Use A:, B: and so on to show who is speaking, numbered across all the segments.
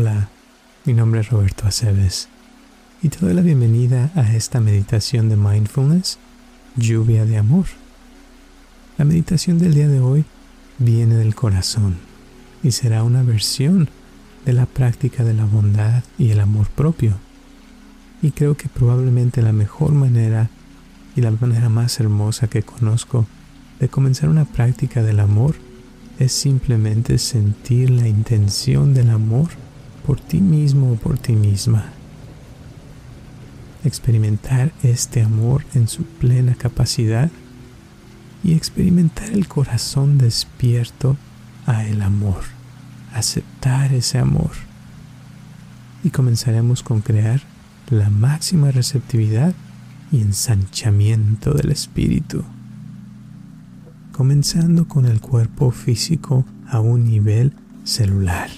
A: Hola, mi nombre es Roberto Aceves y te doy la bienvenida a esta meditación de mindfulness, lluvia de amor. La meditación del día de hoy viene del corazón y será una versión de la práctica de la bondad y el amor propio. Y creo que probablemente la mejor manera y la manera más hermosa que conozco de comenzar una práctica del amor es simplemente sentir la intención del amor por ti mismo o por ti misma. Experimentar este amor en su plena capacidad y experimentar el corazón despierto a el amor, aceptar ese amor. Y comenzaremos con crear la máxima receptividad y ensanchamiento del espíritu, comenzando con el cuerpo físico a un nivel celular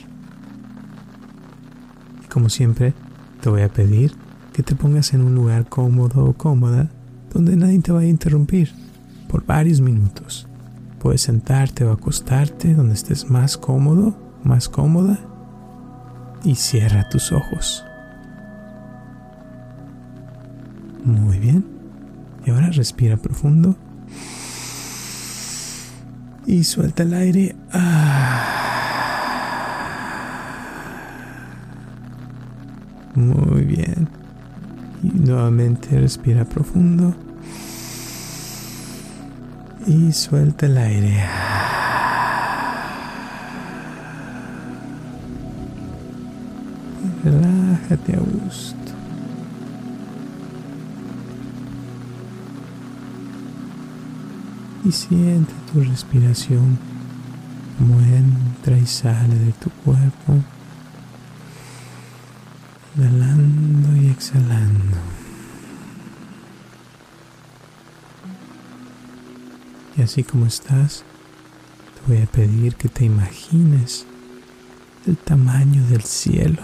A: como siempre, te voy a pedir que te pongas en un lugar cómodo o cómoda donde nadie te vaya a interrumpir por varios minutos. Puedes sentarte o acostarte donde estés más cómodo, más cómoda y cierra tus ojos. Muy bien. Y ahora respira profundo. Y suelta el aire. Ah. Muy bien. Y nuevamente respira profundo. Y suelta el aire. relájate a gusto. Y siente tu respiración como entra y sale de tu cuerpo inhalando y exhalando. Y así como estás, te voy a pedir que te imagines el tamaño del cielo.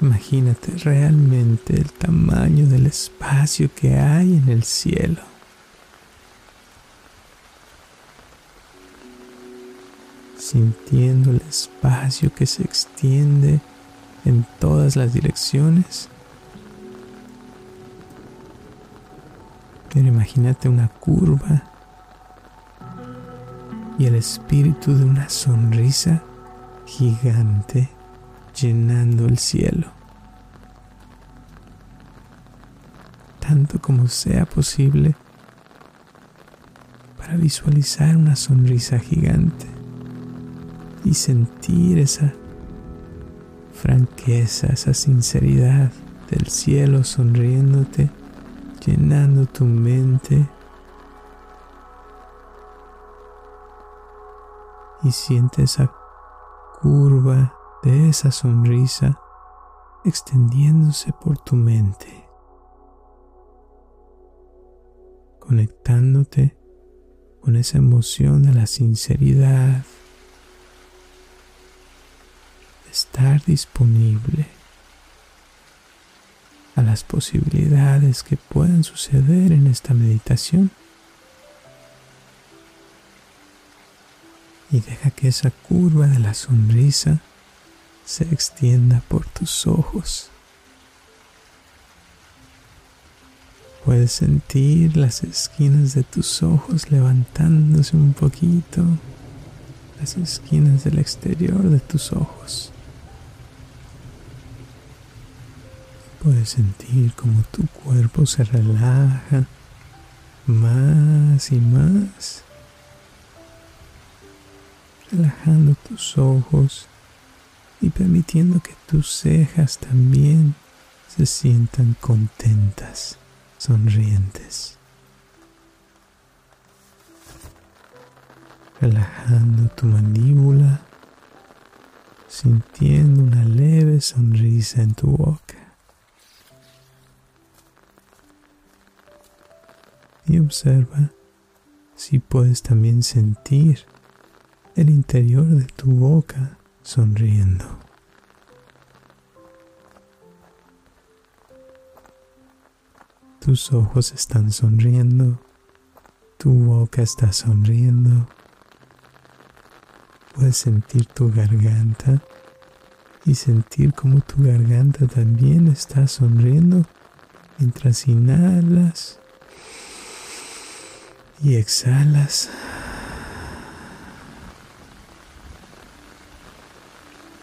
A: Imagínate realmente el tamaño del espacio que hay en el cielo. Sintiendo el espacio que se extiende en todas las direcciones. Pero imagínate una curva y el espíritu de una sonrisa gigante llenando el cielo. Tanto como sea posible para visualizar una sonrisa gigante y sentir esa franqueza, esa sinceridad del cielo sonriéndote, llenando tu mente. Y siente esa curva de esa sonrisa extendiéndose por tu mente, conectándote con esa emoción de la sinceridad, estar disponible a las posibilidades que puedan suceder en esta meditación. Y deja que esa curva de la sonrisa se extienda por tus ojos. Puedes sentir las esquinas de tus ojos levantándose un poquito, las esquinas del exterior de tus ojos. Puedes sentir como tu cuerpo se relaja más y más, relajando tus ojos y permitiendo que tus cejas también se sientan contentas, sonrientes. relajando tu mandíbula, sintiendo una leve sonrisa en tu boca. Y observa si puedes también sentir el interior de tu boca sonriendo. Tus ojos están sonriendo, tu boca está sonriendo. Puedes sentir tu garganta y sentir como tu garganta también está sonriendo mientras inhalas y exhalas.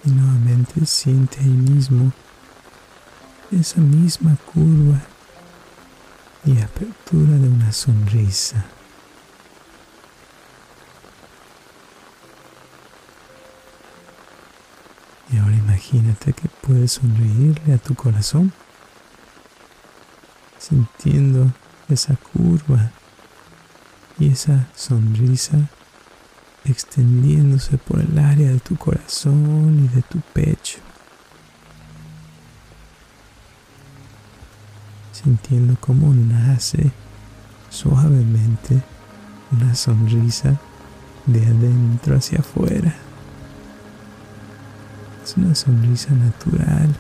A: Y nuevamente siente ahí mismo esa misma curva y apertura de una sonrisa. Y ahora imagínate que puedes sonreírle a tu corazón, sintiendo esa curva y esa sonrisa extendiéndose por el área de tu corazón y de tu pecho. Sintiendo cómo nace suavemente una sonrisa de adentro hacia afuera. Es una sonrisa natural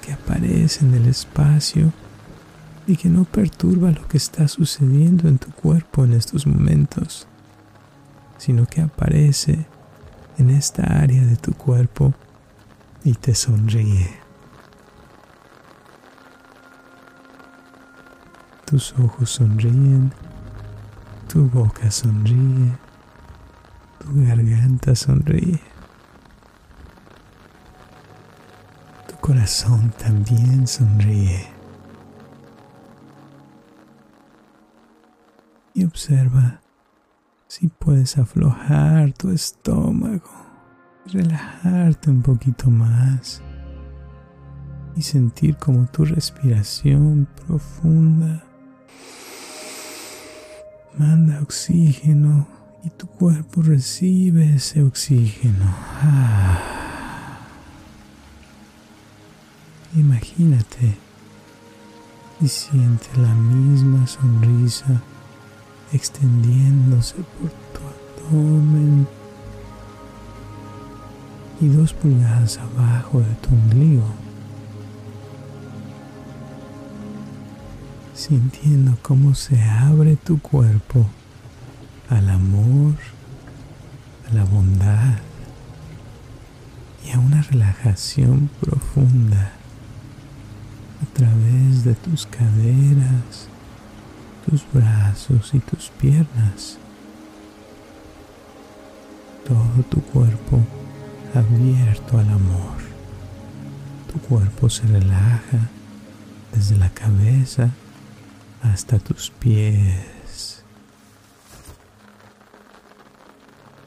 A: que aparece en el espacio y que no perturba lo que está sucediendo en tu cuerpo en estos momentos, sino que aparece en esta área de tu cuerpo y te sonríe. Tus ojos sonríen, tu boca sonríe, tu garganta sonríe. Tu corazón también sonríe. Observa si puedes aflojar tu estómago, relajarte un poquito más y sentir como tu respiración profunda manda oxígeno y tu cuerpo recibe ese oxígeno. Ah. Imagínate y siente la misma sonrisa extendiéndose por tu abdomen y dos pulgadas abajo de tu ombligo, sintiendo cómo se abre tu cuerpo al amor, a la bondad y a una relajación profunda a través de tus caderas, tus brazos y tus piernas. Todo tu cuerpo abierto al amor. Tu cuerpo se relaja desde la cabeza hasta tus pies.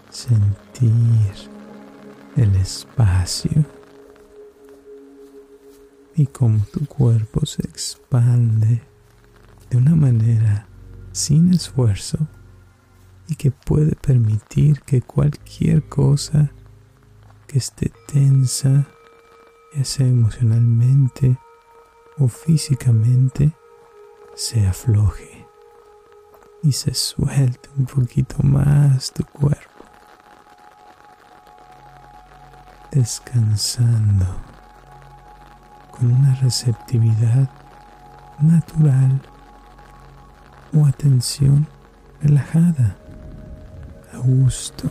A: Sentir el espacio y cómo tu cuerpo se expande de una manera sin esfuerzo y que puede permitir que cualquier cosa que esté tensa, ya sea emocionalmente o físicamente, se afloje y se suelte un poquito más tu cuerpo, descansando con una receptividad natural o atención relajada, a gusto.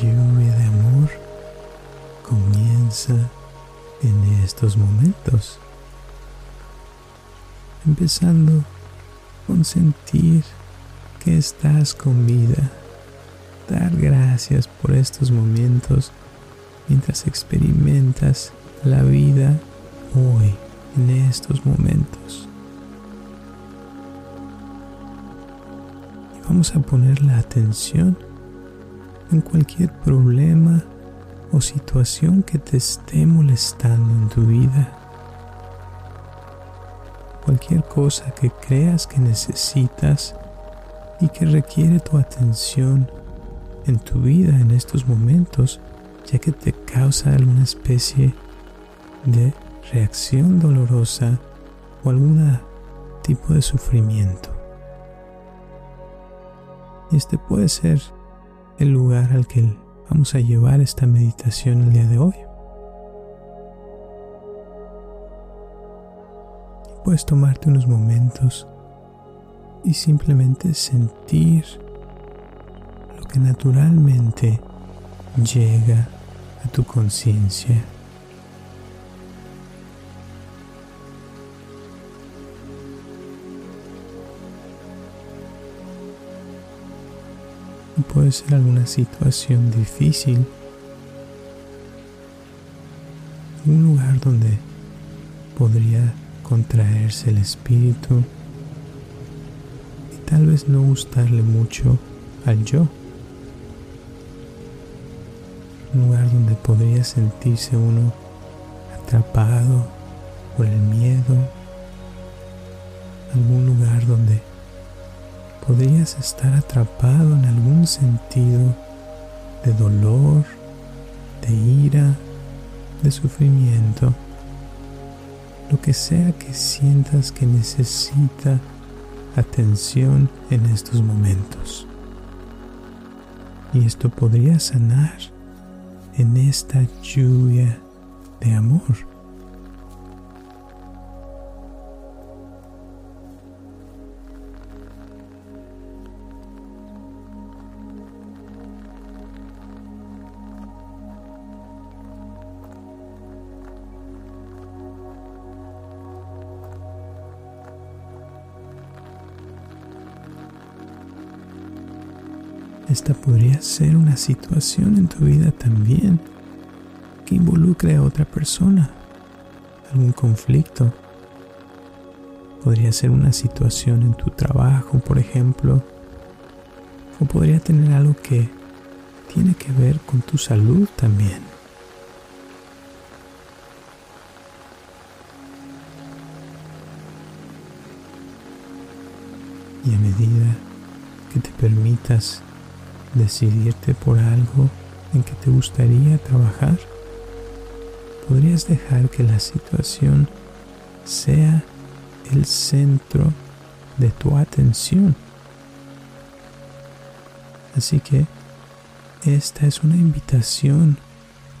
A: Lluvia de amor comienza en estos momentos, empezando con sentir que estás con vida. Dar gracias por estos momentos mientras experimentas la vida hoy, en estos momentos. Y vamos a poner la atención en cualquier problema o situación que te esté molestando en tu vida. Cualquier cosa que creas que necesitas y que requiere tu atención en tu vida en estos momentos, ya que te causa alguna especie de reacción dolorosa o algún tipo de sufrimiento. Y este puede ser el lugar al que vamos a llevar esta meditación el día de hoy. Puedes tomarte unos momentos y simplemente sentir lo que naturalmente llega a tu conciencia. Puede ser alguna situación difícil, un lugar donde podría contraerse el espíritu y tal vez no gustarle mucho al yo. Un lugar donde podría sentirse uno atrapado por el miedo. Algún lugar donde podrías estar atrapado en algún sentido de dolor, de ira, de sufrimiento, lo que sea que sientas que necesita atención en estos momentos. Y esto podría sanar en esta lluvia de amor. Esta podría ser una situación en tu vida también que involucre a otra persona, algún conflicto. Podría ser una situación en tu trabajo, por ejemplo, o podría tener algo que tiene que ver con tu salud también. Y a medida que te permitas decidirte por algo en que te gustaría trabajar, podrías dejar que la situación sea el centro de tu atención. Así que esta es una invitación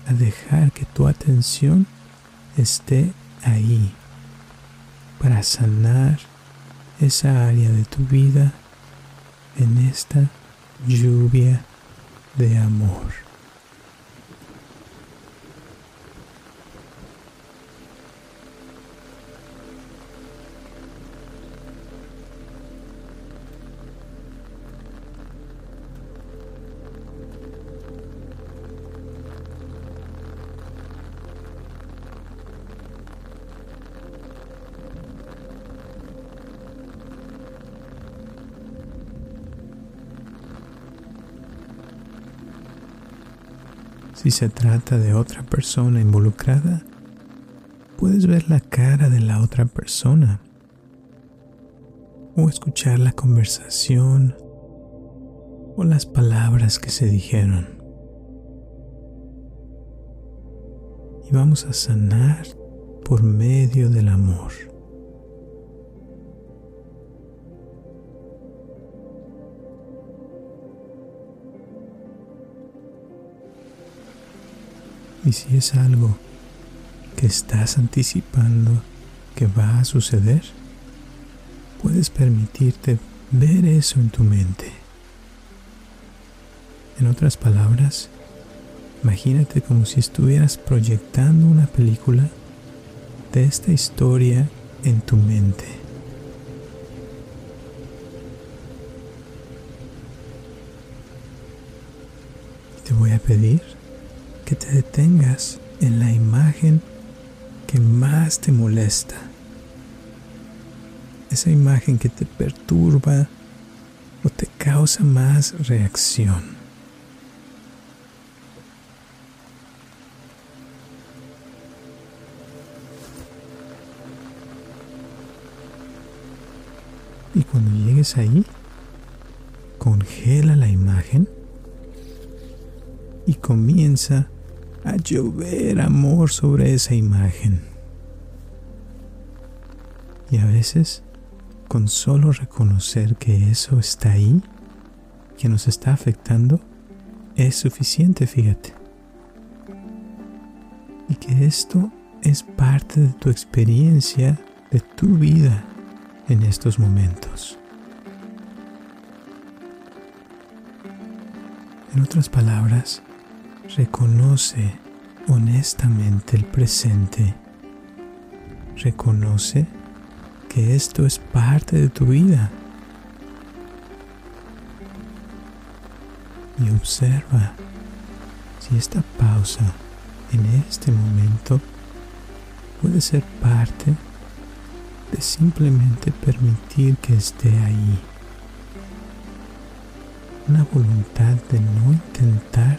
A: a dejar que tu atención esté ahí para sanar esa área de tu vida en esta lluvia de amor. Si se trata de otra persona involucrada, puedes ver la cara de la otra persona o escuchar la conversación o las palabras que se dijeron. Y vamos a sanar por medio del amor. Y si es algo que estás anticipando que va a suceder, puedes permitirte ver eso en tu mente. En otras palabras, imagínate como si estuvieras proyectando una película de esta historia en tu mente. Te voy a pedir que te detengas en la imagen que más te molesta. Esa imagen que te perturba o te causa más reacción. Y cuando llegues ahí, congela la imagen y comienza a llover amor sobre esa imagen. Y a veces, con solo reconocer que eso está ahí, que nos está afectando, es suficiente, fíjate. Y que esto es parte de tu experiencia, de tu vida en estos momentos. En otras palabras, reconoce honestamente el presente. Reconoce que esto es parte de tu vida. Y observa si esta pausa en este momento puede ser parte de simplemente permitir que esté ahí. Una voluntad de no intentar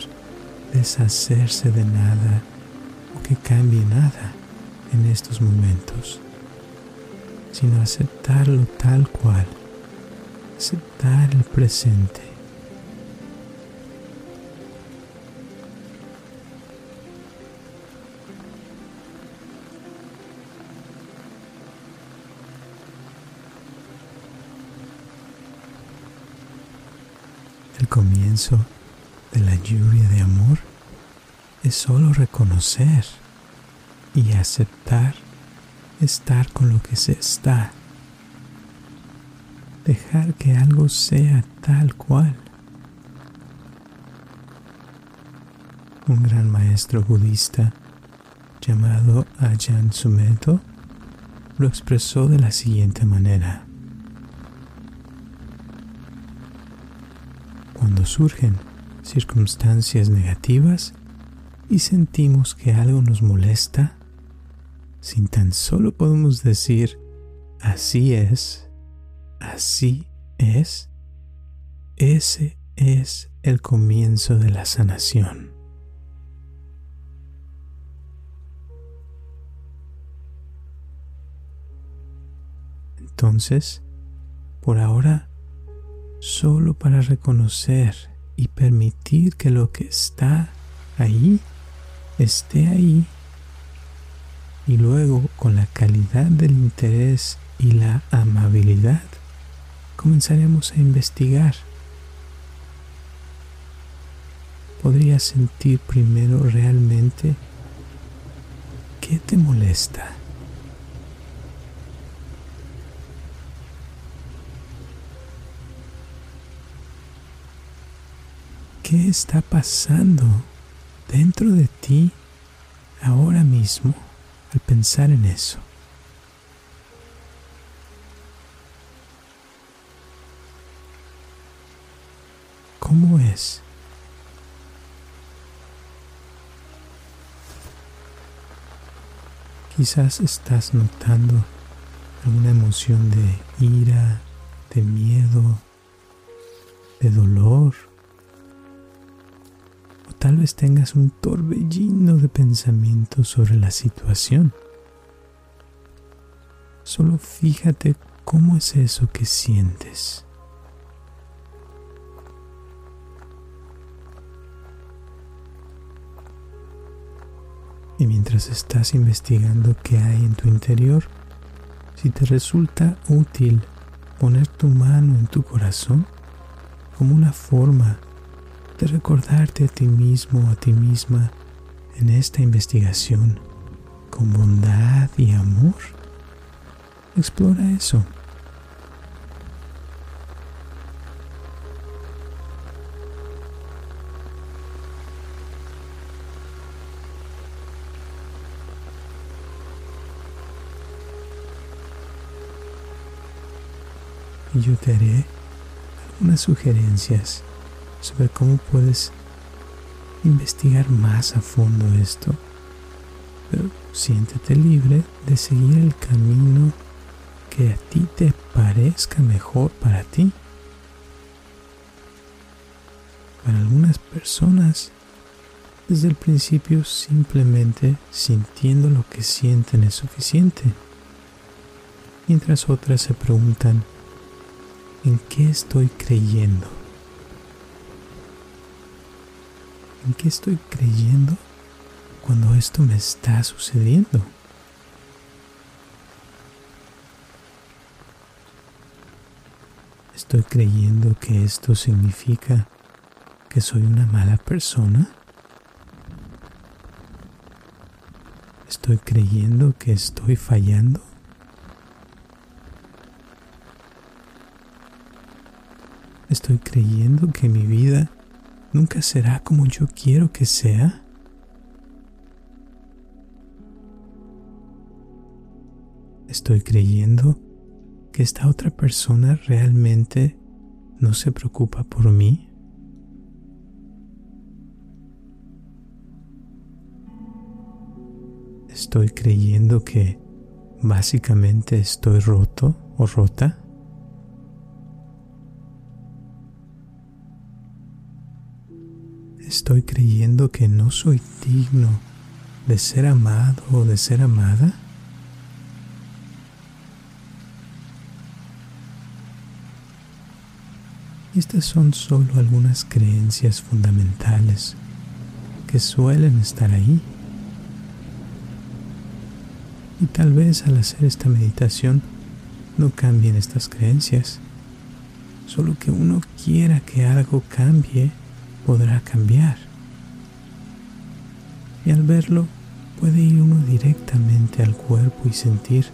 A: deshacerse de nada o que cambie nada en estos momentos, sino aceptarlo tal cual, aceptar el presente. El comienzo de la lluvia de amor es solo reconocer y aceptar estar con lo que se está. Dejar que algo sea tal cual. Un gran maestro budista llamado Ajahn Sumedho lo expresó de la siguiente manera. Cuando surgen circunstancias negativas y sentimos que algo nos molesta, sin tan solo podemos decir, así es, así es, ese es el comienzo de la sanación. Entonces, por ahora, solo para reconocer y permitir que lo que está ahí esté ahí y luego con la calidad del interés y la amabilidad comenzaremos a investigar. Podrías sentir primero realmente qué te molesta. ¿Qué está pasando dentro de ti ahora mismo al pensar en eso? ¿Cómo es? Quizás estás notando alguna emoción de ira, de miedo, de dolor Tal vez tengas un torbellino de pensamientos sobre la situación. Solo fíjate cómo es eso que sientes. Y mientras estás investigando qué hay en tu interior, si te resulta útil poner tu mano en tu corazón como una forma de recordarte a ti mismo o a ti misma en esta investigación con bondad y amor. Explora eso. Y yo te haré algunas sugerencias sobre cómo puedes investigar más a fondo esto, pero siéntete libre de seguir el camino que a ti te parezca mejor para ti. Para algunas personas, desde el principio simplemente sintiendo lo que sienten es suficiente, mientras otras se preguntan, ¿en qué estoy creyendo? ¿En qué estoy creyendo cuando esto me está sucediendo? ¿Estoy creyendo que esto significa que soy una mala persona? ¿Estoy creyendo que estoy fallando? ¿Estoy creyendo que mi vida nunca será como yo quiero que sea? ¿Estoy creyendo que esta otra persona realmente no se preocupa por mí? estoy creyendo que básicamente estoy roto o rota? Creyendo que no soy digno de ser amado o de ser amada? Estas son solo algunas creencias fundamentales que suelen estar ahí y tal vez al hacer esta meditación no cambien estas creencias. Solo que uno quiera que algo cambie, podrá cambiar. Y al verlo, puede ir uno directamente al cuerpo y sentir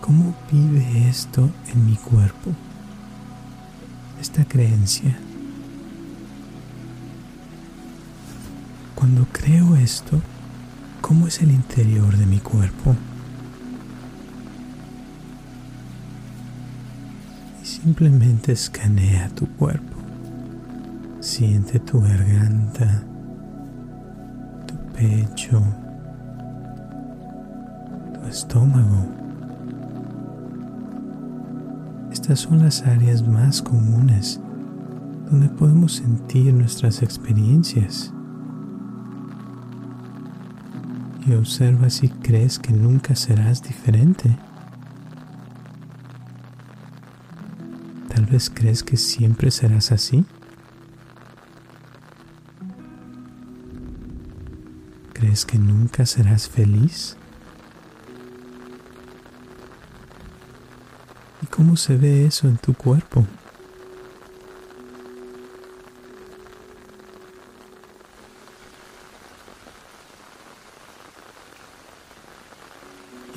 A: cómo vive esto en mi cuerpo. Esta creencia. Cuando creo esto, cómo es el interior de mi cuerpo. Y simplemente escanea tu cuerpo. Siente tu garganta, pecho, tu estómago. Estas son las áreas más comunes donde podemos sentir nuestras experiencias. y observa si crees que nunca serás diferente. Tal vez crees que siempre serás así. ¿Crees que nunca serás feliz? ¿Y cómo se ve eso en tu cuerpo?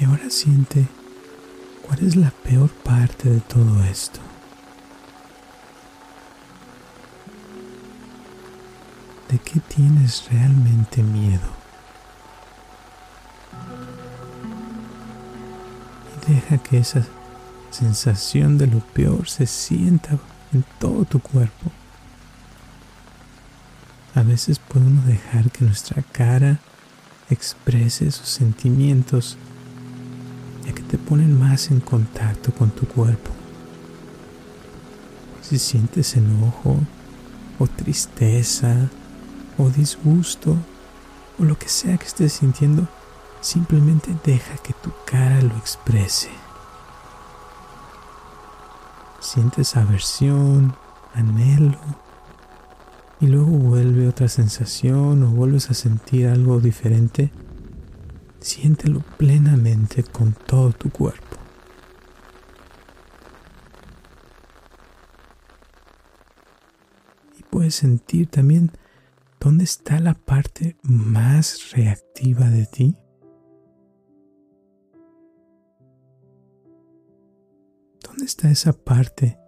A: ahora siente cuál es la peor parte de todo esto. ¿De qué tienes realmente miedo? Deja que esa sensación de lo peor se sienta en todo tu cuerpo. A veces podemos dejar que nuestra cara exprese sus sentimientos ya que te ponen más en contacto con tu cuerpo. Si sientes enojo o tristeza o disgusto o lo que sea que estés sintiendo, simplemente deja que tu cara lo exprese. Sientes aversión, anhelo, y luego vuelve otra sensación o vuelves a sentir algo diferente Siéntelo plenamente con todo tu cuerpo. Y puedes sentir también dónde está la parte más reactiva de ti. Está esa parte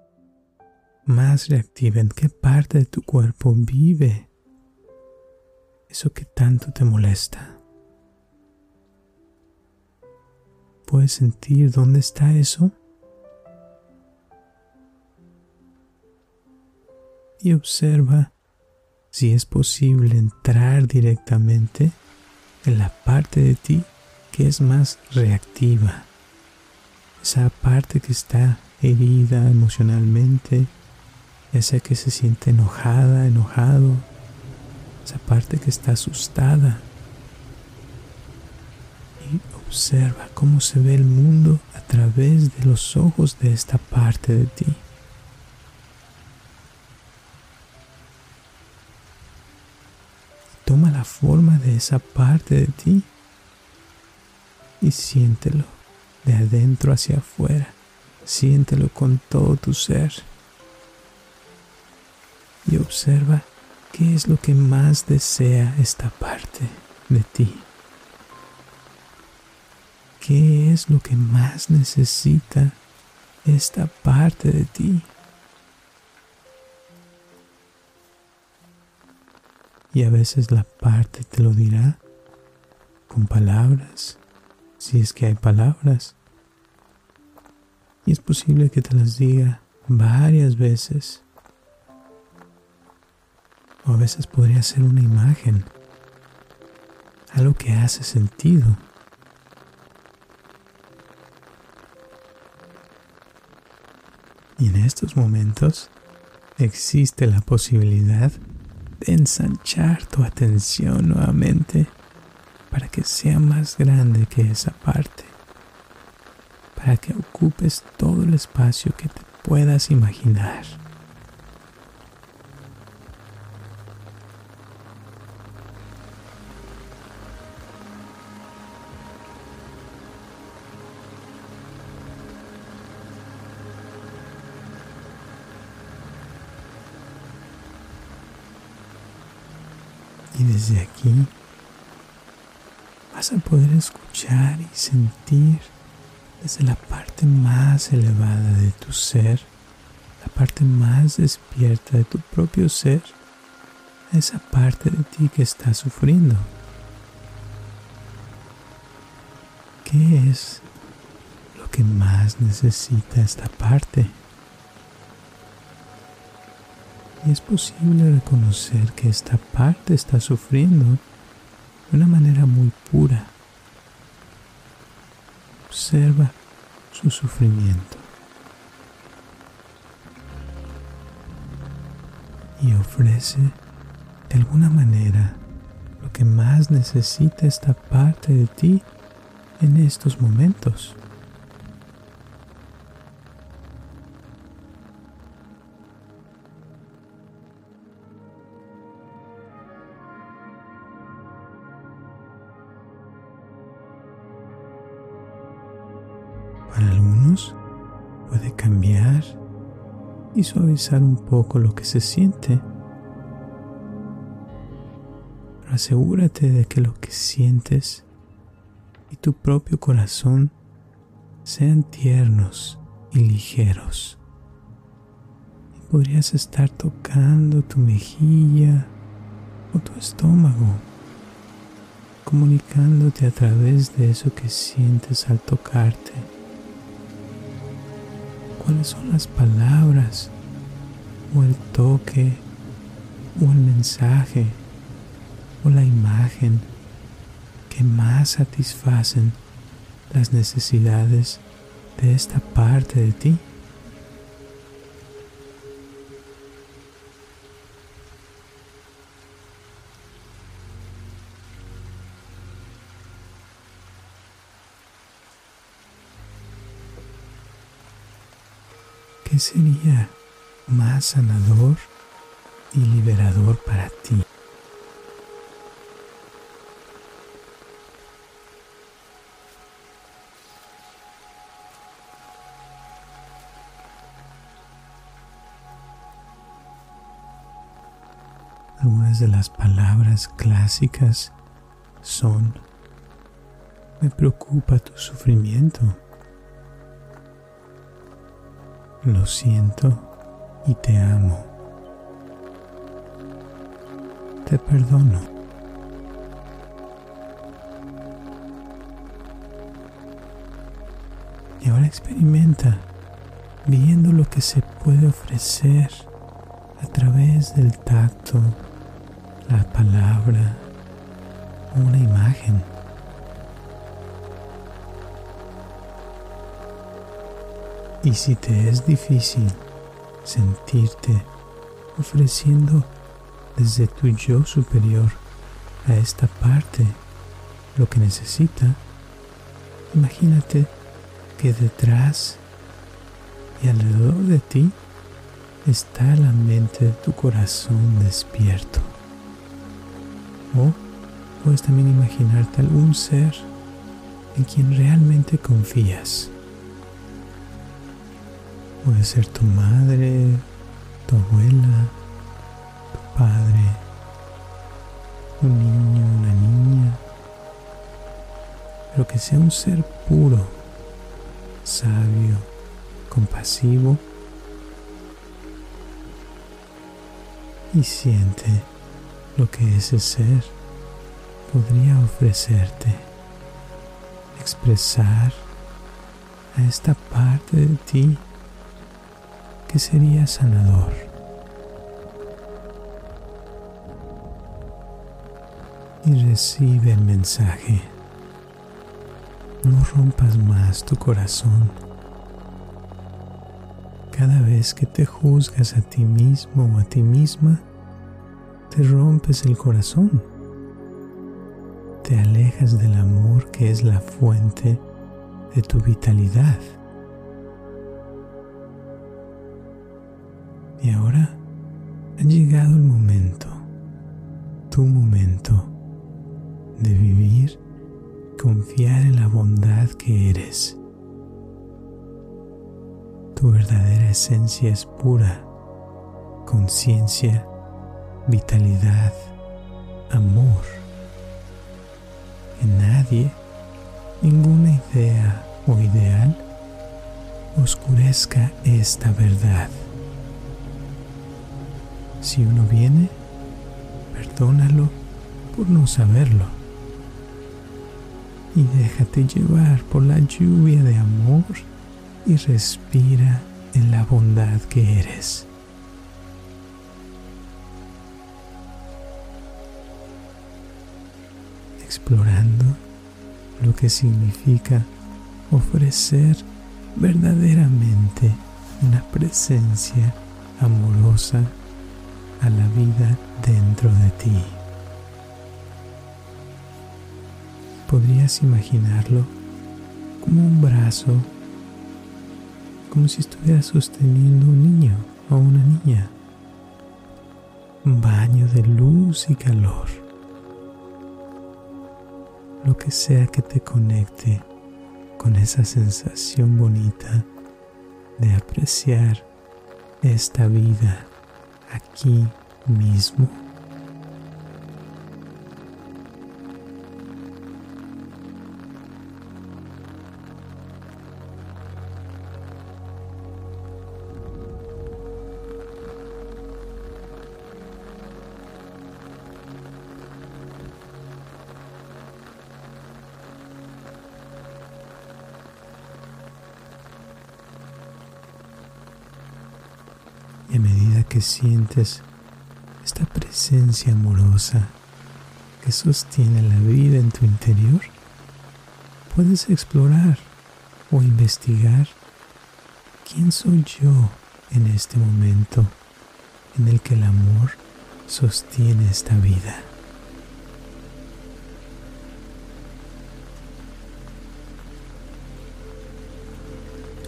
A: más reactiva? ¿En qué parte de tu cuerpo vive eso que tanto te molesta? ¿Puedes sentir dónde está eso? Y observa si es posible entrar directamente en la parte de ti que es más reactiva, esa parte que está herida emocionalmente, esa que se siente enojada, enojado, esa parte que está asustada. Y observa cómo se ve el mundo a través de los ojos de esta parte de ti. Toma la forma de esa parte de ti y siéntelo de adentro hacia afuera. Siéntelo con todo tu ser. Y observa qué es lo que más desea esta parte de ti. ¿Qué es lo que más necesita esta parte de ti? Y a veces la parte te lo dirá con palabras, si es que hay palabras. Y es posible que te las diga varias veces. O a veces podría ser una imagen, algo que hace sentido. Y en estos momentos existe la posibilidad ensanchar tu atención nuevamente para que sea más grande que esa parte, ocupes todo el espacio que te puedas imaginar. Y desde aquí vas a poder escuchar y sentir desde la parte más elevada de tu ser, la parte más despierta de tu propio ser, esa parte de ti que está sufriendo. ¿Qué es lo que más necesita esta parte? Y es posible reconocer que esta parte está sufriendo de una manera muy pura. Observa su sufrimiento. Y ofrece de alguna manera lo que más necesita esta parte de ti en estos momentos. Para algunos puede cambiar y suavizar un poco lo que se siente. Pero asegúrate de que lo que sientes y tu propio corazón sean tiernos y ligeros. Podrías estar tocando tu mejilla o tu estómago, comunicándote a través de eso que sientes al tocarte cuáles son las palabras o el toque o el mensaje o la imagen que más satisfacen las necesidades de esta parte de ti. Sería más sanador y liberador para ti? Algunas de las palabras clásicas son, me preocupa tu sufrimiento. Lo siento y te amo. Te perdono. Y ahora experimenta viendo lo que se puede ofrecer a través del tacto la palabra una imagen. Y si te es difícil sentirte ofreciendo desde tu yo superior a esta parte lo que necesita, imagínate que detrás y alrededor de ti está la mente de tu corazón despierto. O puedes también imaginarte algún ser en quien realmente confías. Puede ser tu madre, tu abuela, tu padre, un niño, una niña, pero que sea un ser puro, sabio, compasivo y siente lo que ese ser podría ofrecerte, expresar a esta parte de ti sería sanador. Y recibe el mensaje. No rompas más tu corazón. Cada vez que te juzgas a ti mismo o a ti misma, te rompes el corazón. Te alejas del amor que es la fuente de tu vitalidad. Y ahora ha llegado el momento, tu momento, de vivir, confiar en la bondad que eres. Tu verdadera esencia es pura, conciencia, vitalidad, amor. Que nadie, ninguna idea o ideal oscurezca esta verdad. Si uno viene, perdónalo por no saberlo. Y déjate llevar por la lluvia de amor y respira en la bondad que eres. Explorando lo que significa ofrecer verdaderamente una presencia amorosa a la vida dentro de ti. Podrías imaginarlo como un brazo, como si estuvieras sosteniendo un niño o una niña. Un baño de luz y calor. Lo que sea que te conecte con esa sensación bonita de apreciar esta vida aquí mismo. Sientes esta presencia amorosa que sostiene la vida en tu interior, puedes explorar o investigar quién soy yo en este momento en el que el amor sostiene esta vida.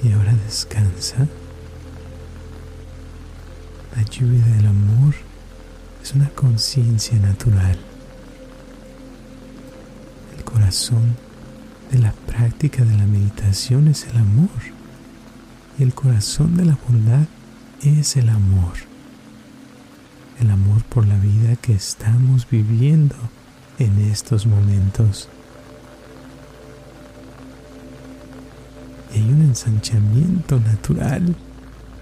A: Y ahora descansa lluvia del amor es una conciencia natural. El corazón de la práctica de la meditación es el amor. Y el corazón de la bondad es el amor. El amor por la vida que estamos viviendo en estos momentos. Y hay un ensanchamiento natural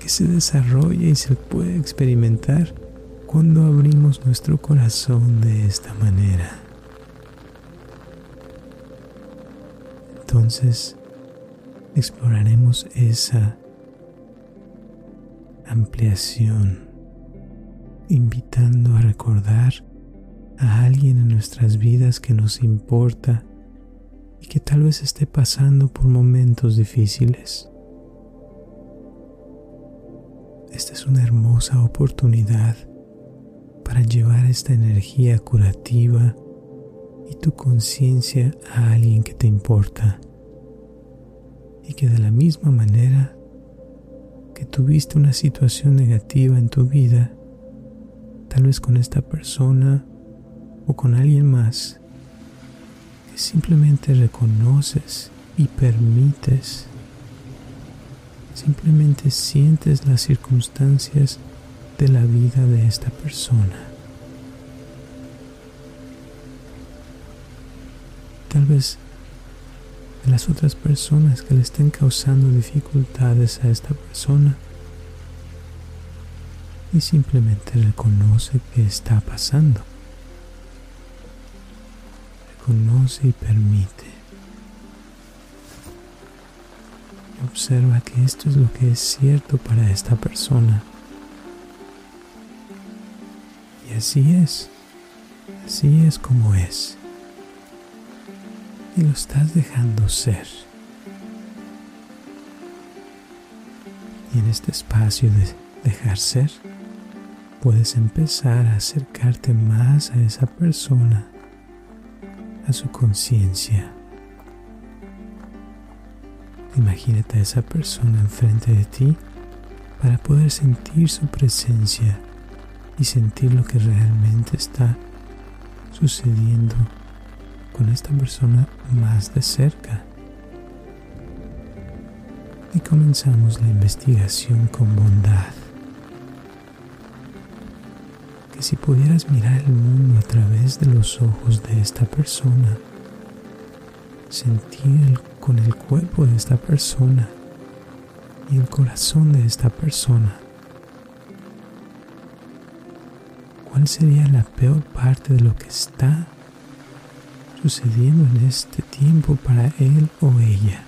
A: se desarrolla y se puede experimentar cuando abrimos nuestro corazón de esta manera. Entonces exploraremos esa ampliación, invitando a recordar a alguien en nuestras vidas que nos importa y que tal vez esté pasando por momentos difíciles. Esta es una hermosa oportunidad para llevar esta energía curativa y tu conciencia a alguien que te importa. Y que de la misma manera que tuviste una situación negativa en tu vida, tal vez con esta persona o con alguien más, que simplemente reconoces y permites, simplemente sientes las circunstancias de la vida de esta persona. Tal vez de las otras personas que le estén causando dificultades a esta persona y simplemente reconoce que está pasando. Reconoce y permite. Observa que esto es lo que es cierto para esta persona. Y así es. Así es como es. Y lo estás dejando ser. Y en este espacio de dejar ser, puedes empezar a acercarte más a esa persona, a su conciencia. Imagínate a esa persona enfrente de ti para poder sentir su presencia y sentir lo que realmente está sucediendo con esta persona más de cerca. Y comenzamos la investigación con bondad. Que si pudieras mirar el mundo a través de los ojos de esta persona, sentir con el cuerpo de esta persona y el corazón de esta persona, ¿cuál sería la peor parte de lo que está sucediendo en este tiempo para él o ella?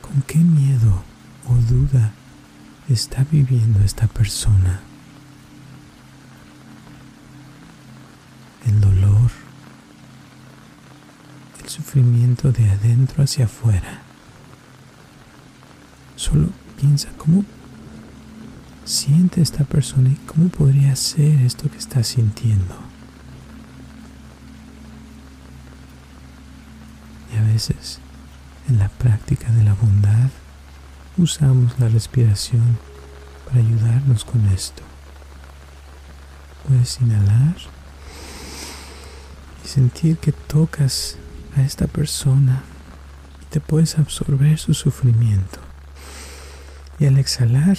A: ¿Con qué miedo o duda está viviendo esta persona? Sufrimiento de adentro hacia afuera. Solo piensa cómo siente esta persona y cómo podría ser esto que está sintiendo. Y a veces, en la práctica de la bondad, usamos la respiración para ayudarnos con esto. Puedes inhalar y sentir que tocas a esta persona y te puedes absorber su sufrimiento. Y al exhalar,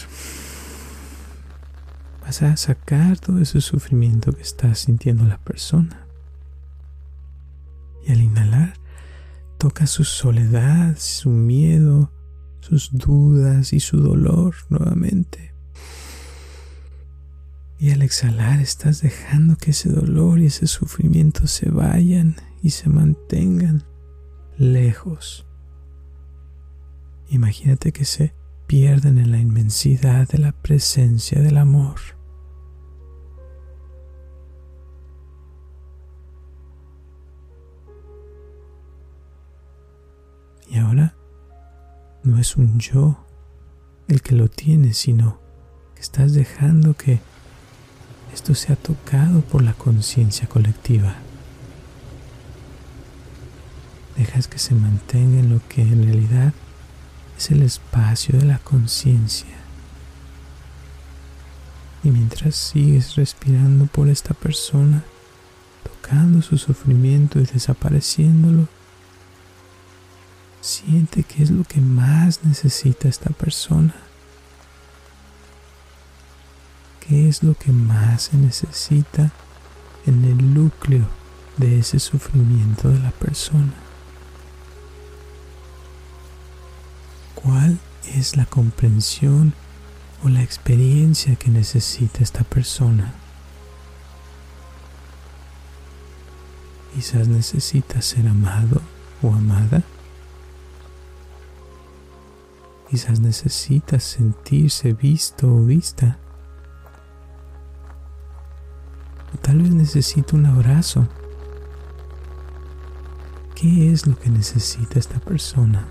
A: vas a sacar todo ese sufrimiento que está sintiendo la persona. Y al inhalar, toca su soledad, su miedo, sus dudas y su dolor nuevamente. Y al exhalar estás dejando que ese dolor y ese sufrimiento se vayan y se mantengan lejos. Imagínate que se pierden en la inmensidad de la presencia del amor. Y ahora no es un yo el que lo tiene, sino que estás dejando que esto sea tocado por la conciencia colectiva. Dejas que se mantenga en lo que en realidad es el espacio de la conciencia. Y mientras sigues respirando por esta persona, tocando su sufrimiento y desapareciéndolo, siente qué es lo que más necesita esta persona. ¿Qué es lo que más se necesita en el núcleo de ese sufrimiento de la persona? cuál es la comprensión o la experiencia que necesita esta persona. Quizás necesita ser amado o amada. Quizás necesitas sentirse visto o vista. Tal vez necesita un abrazo. ¿Qué es lo que necesita esta persona?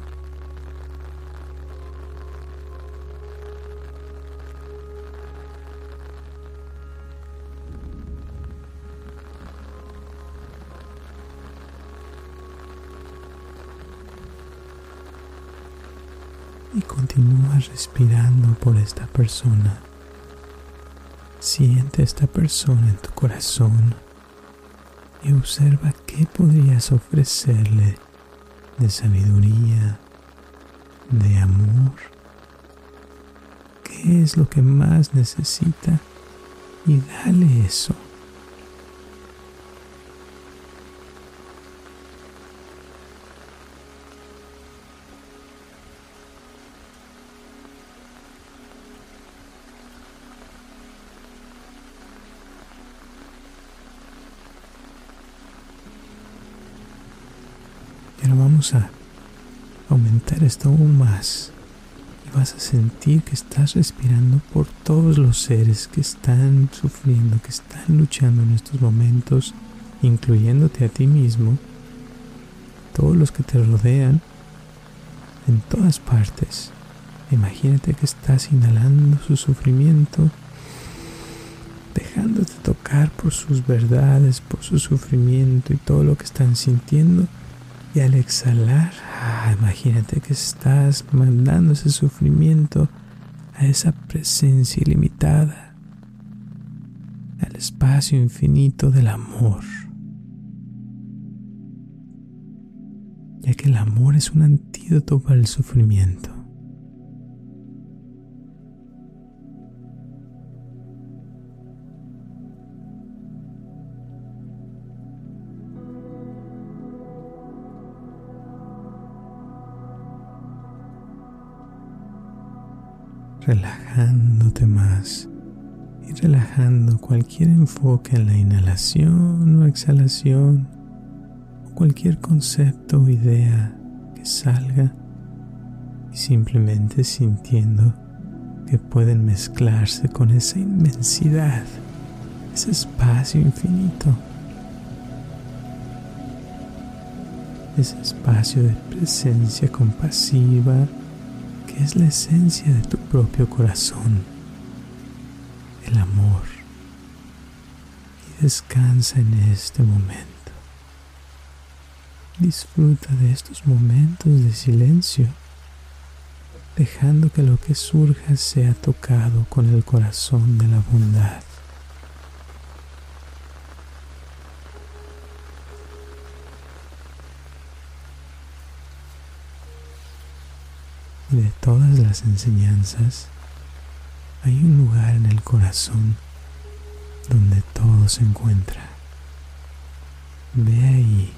A: y continúa respirando por esta persona. Siente a esta persona en tu corazón y observa qué podrías ofrecerle de sabiduría, de amor. ¿Qué es lo que más necesita? Y dale eso. A aumentar esto aún más y vas a sentir que estás respirando por todos los seres que están sufriendo, que están luchando en estos momentos, incluyéndote a ti mismo, todos los que te rodean, en todas partes. Imagínate que estás inhalando su sufrimiento, dejándote tocar por sus verdades, por su sufrimiento y todo lo que están sintiendo y al exhalar, ah, imagínate que estás mandando ese sufrimiento a esa presencia ilimitada, al espacio infinito del amor. Ya que el amor es un antídoto para el sufrimiento. Relajándote más y relajando cualquier enfoque en la inhalación o exhalación o cualquier concepto o idea que salga y simplemente sintiendo que pueden mezclarse con esa inmensidad, ese espacio infinito, ese espacio de presencia compasiva es la esencia de tu propio corazón, el amor. Y descansa en este momento. Disfruta de estos momentos de silencio, dejando que lo que surja sea tocado con el corazón de la bondad. De todas las enseñanzas, hay un lugar en el corazón donde todo se encuentra. Ve ahí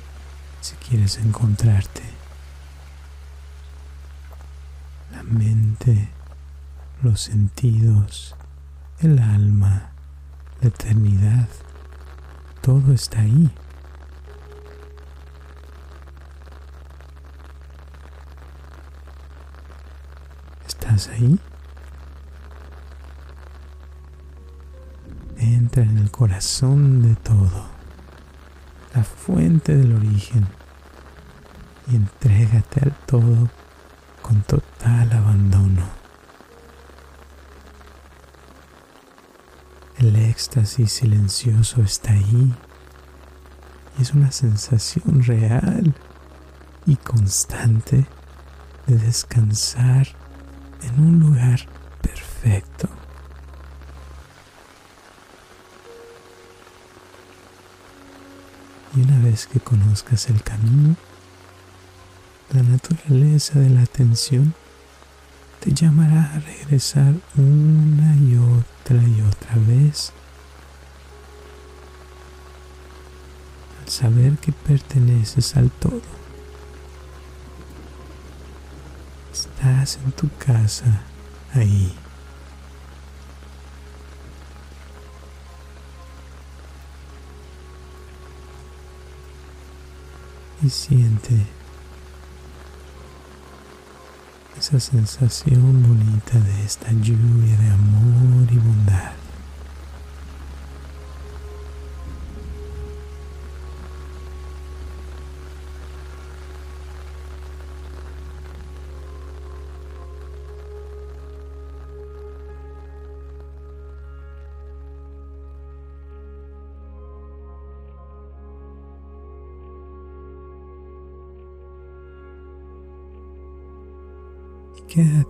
A: si quieres encontrarte. La mente, los sentidos, el alma, la eternidad, todo está ahí. ¿Estás ahí? Entra en el corazón de todo, la fuente del origen, y entrégate al todo con total abandono. El éxtasis silencioso está ahí y es una sensación real y constante de descansar en un lugar perfecto. Y una vez que conozcas el camino, la naturaleza de la atención te llamará a regresar una y otra y otra vez al saber que perteneces al todo. Estás en tu casa, ahí. Y siente esa sensación bonita de esta lluvia de amor y bondad.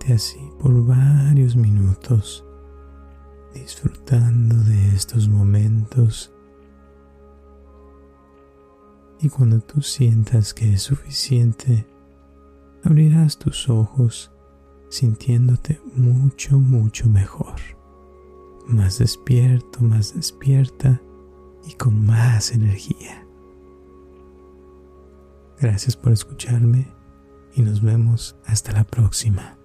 A: Así por varios minutos disfrutando de estos momentos y cuando tú sientas que es suficiente, abrirás tus ojos sintiéndote mucho, mucho mejor, más despierto, más despierta y con más energía. Gracias por escucharme y nos vemos hasta la próxima.